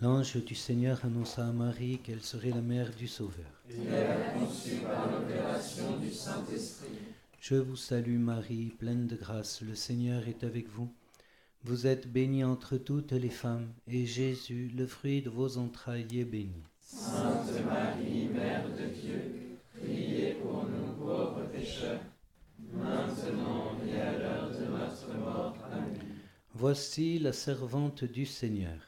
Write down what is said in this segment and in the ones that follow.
L'ange du Seigneur annonça à Marie qu'elle serait la mère du Sauveur. Et elle par l'opération du Saint-Esprit. Je vous salue Marie, pleine de grâce, le Seigneur est avec vous. Vous êtes bénie entre toutes les femmes, et Jésus, le fruit de vos entrailles, est béni. Sainte Marie, Mère de Dieu, priez pour nous pauvres pécheurs, maintenant et à l'heure de notre mort. Amen. Voici la servante du Seigneur.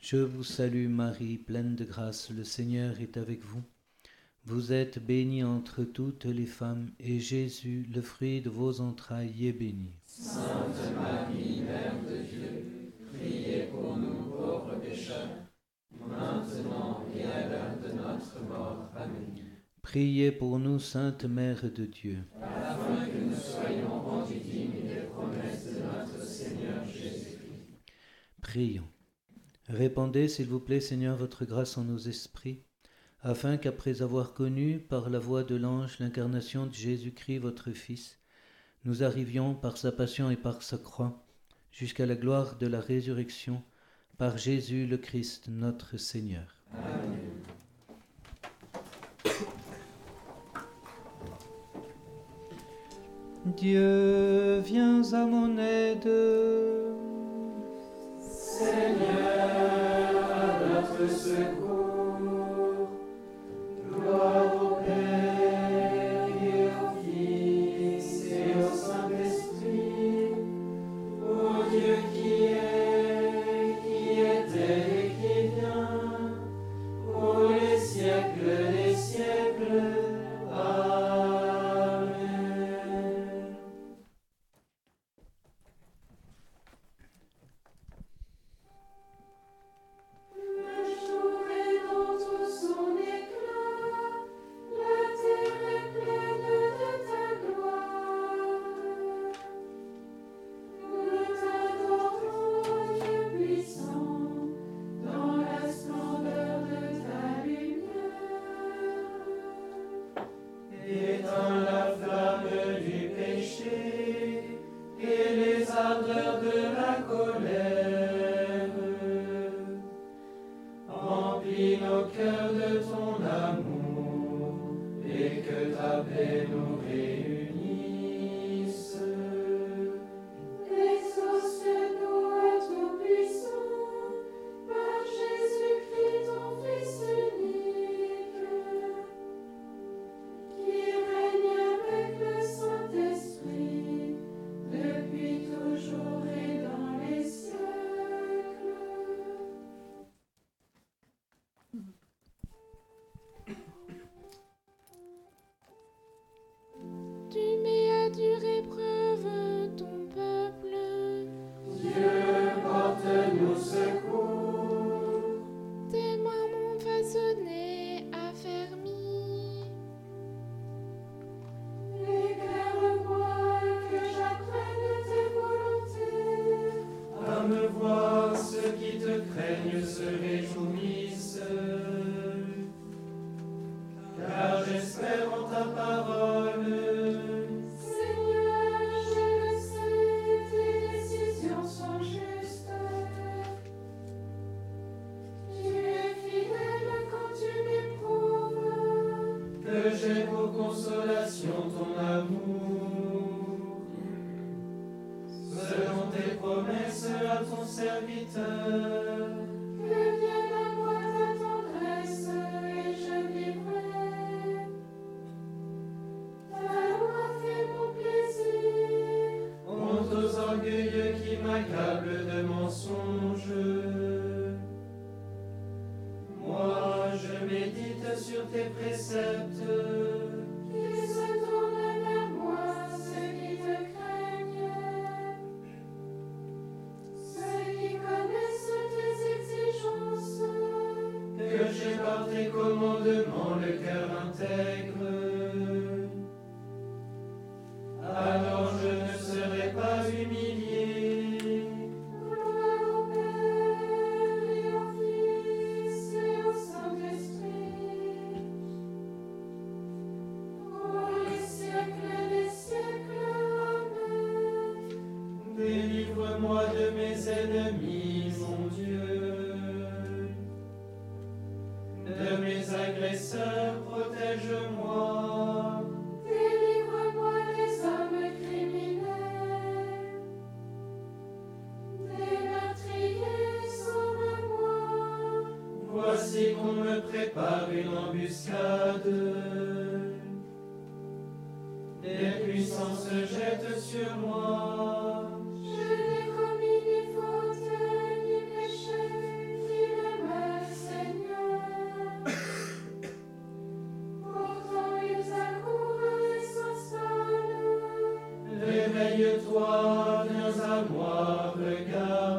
Je vous salue Marie, pleine de grâce, le Seigneur est avec vous. Vous êtes bénie entre toutes les femmes, et Jésus, le fruit de vos entrailles, est béni. Sainte Marie, Mère de Dieu, priez pour nous pauvres pécheurs, maintenant et à l'heure de notre mort. Amen. Priez pour nous, Sainte Mère de Dieu. Afin que nous soyons rendus dignes des promesses de notre Seigneur Jésus-Christ. Prions. Répandez, s'il vous plaît, Seigneur, votre grâce en nos esprits, afin qu'après avoir connu par la voix de l'ange l'incarnation de Jésus-Christ, votre Fils, nous arrivions par sa passion et par sa croix jusqu'à la gloire de la résurrection par Jésus le Christ, notre Seigneur. Amen. Dieu, viens à mon aide. Seigneur, à notre secours, mon le cœur intègre. on me prépare une embuscade. Des puissances se jettent sur moi. Je n'ai commis ni faute ni péché, dis-le-moi, Seigneur. Pourtant ils accourent et sont seuls. Réveille-toi, viens à moi, regarde.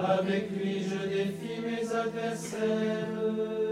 Avec lui je défie mes adversaires.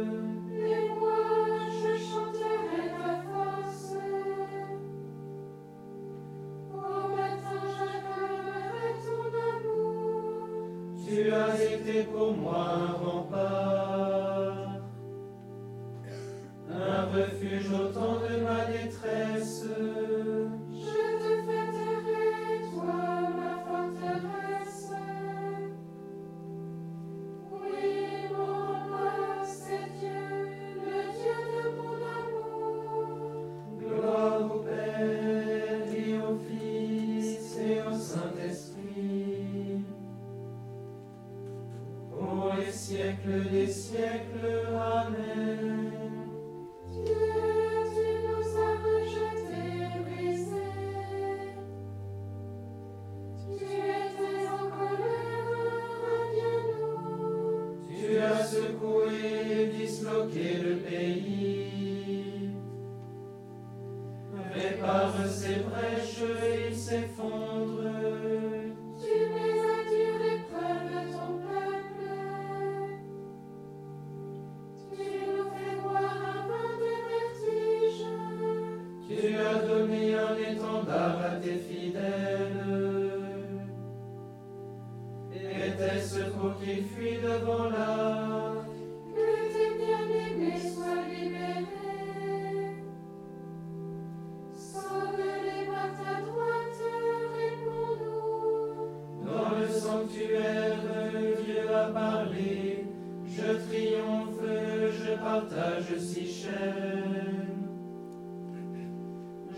partage si cher.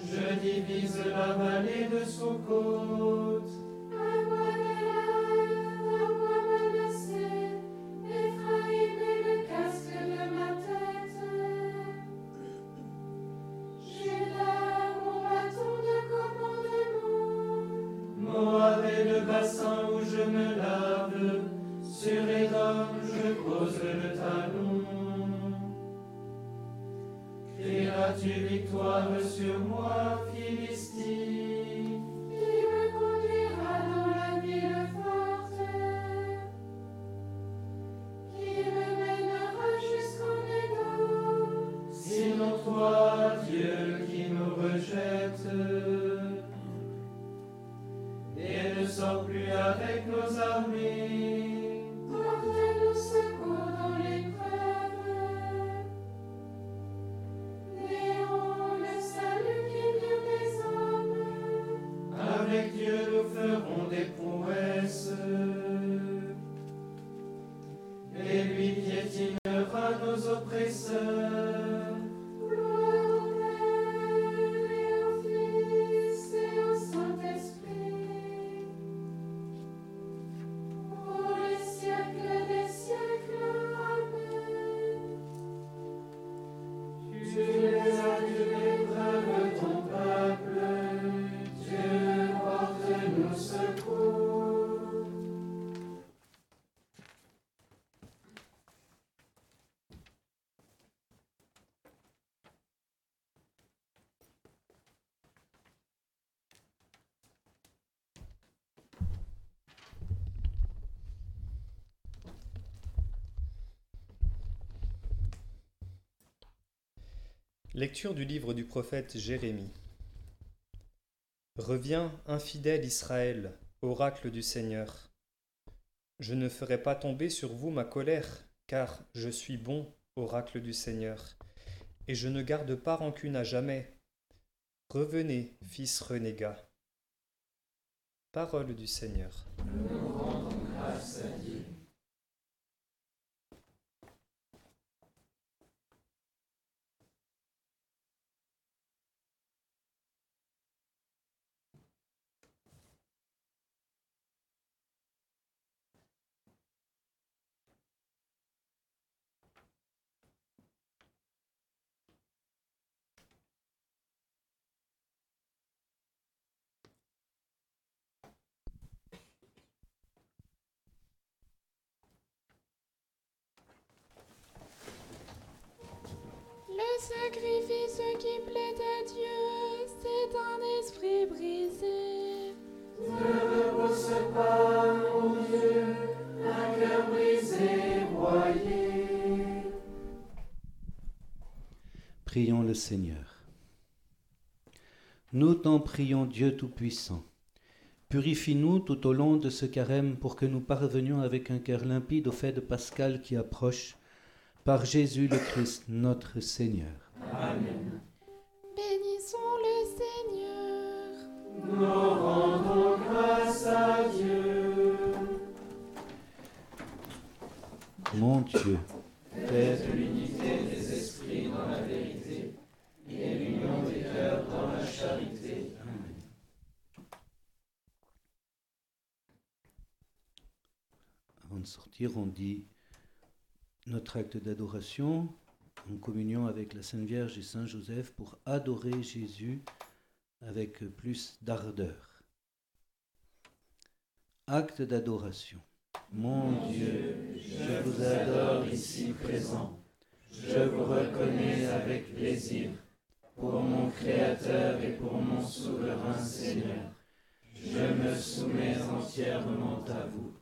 Je divise la vallée de Socorro. ferons des ponts. Lecture du livre du prophète Jérémie. Reviens, infidèle Israël, oracle du Seigneur. Je ne ferai pas tomber sur vous ma colère, car je suis bon, oracle du Seigneur, et je ne garde pas rancune à jamais. Revenez, fils renégat. Parole du Seigneur. Sacrifice qui plaît à Dieu, c'est un esprit brisé. Ne repousse pas, mon Dieu, un cœur brisé, broyé. Prions le Seigneur. Nous t'en prions, Dieu Tout-Puissant. Purifie-nous tout au long de ce carême pour que nous parvenions avec un cœur limpide au fait de Pascal qui approche, par Jésus le Christ, notre Seigneur. Amen. Bénissons le Seigneur. Nous rendons grâce à Dieu. Mon Dieu, de l'unité des esprits dans la vérité et l'union des cœurs dans la charité. avant de sortir, on dit notre acte d'adoration en communion avec la Sainte Vierge et Saint Joseph pour adorer Jésus avec plus d'ardeur. Acte d'adoration. Mon Dieu, Je vous adore ici présent. Je vous reconnais avec plaisir pour mon Créateur et pour mon souverain Seigneur. Je me soumets entièrement à vous.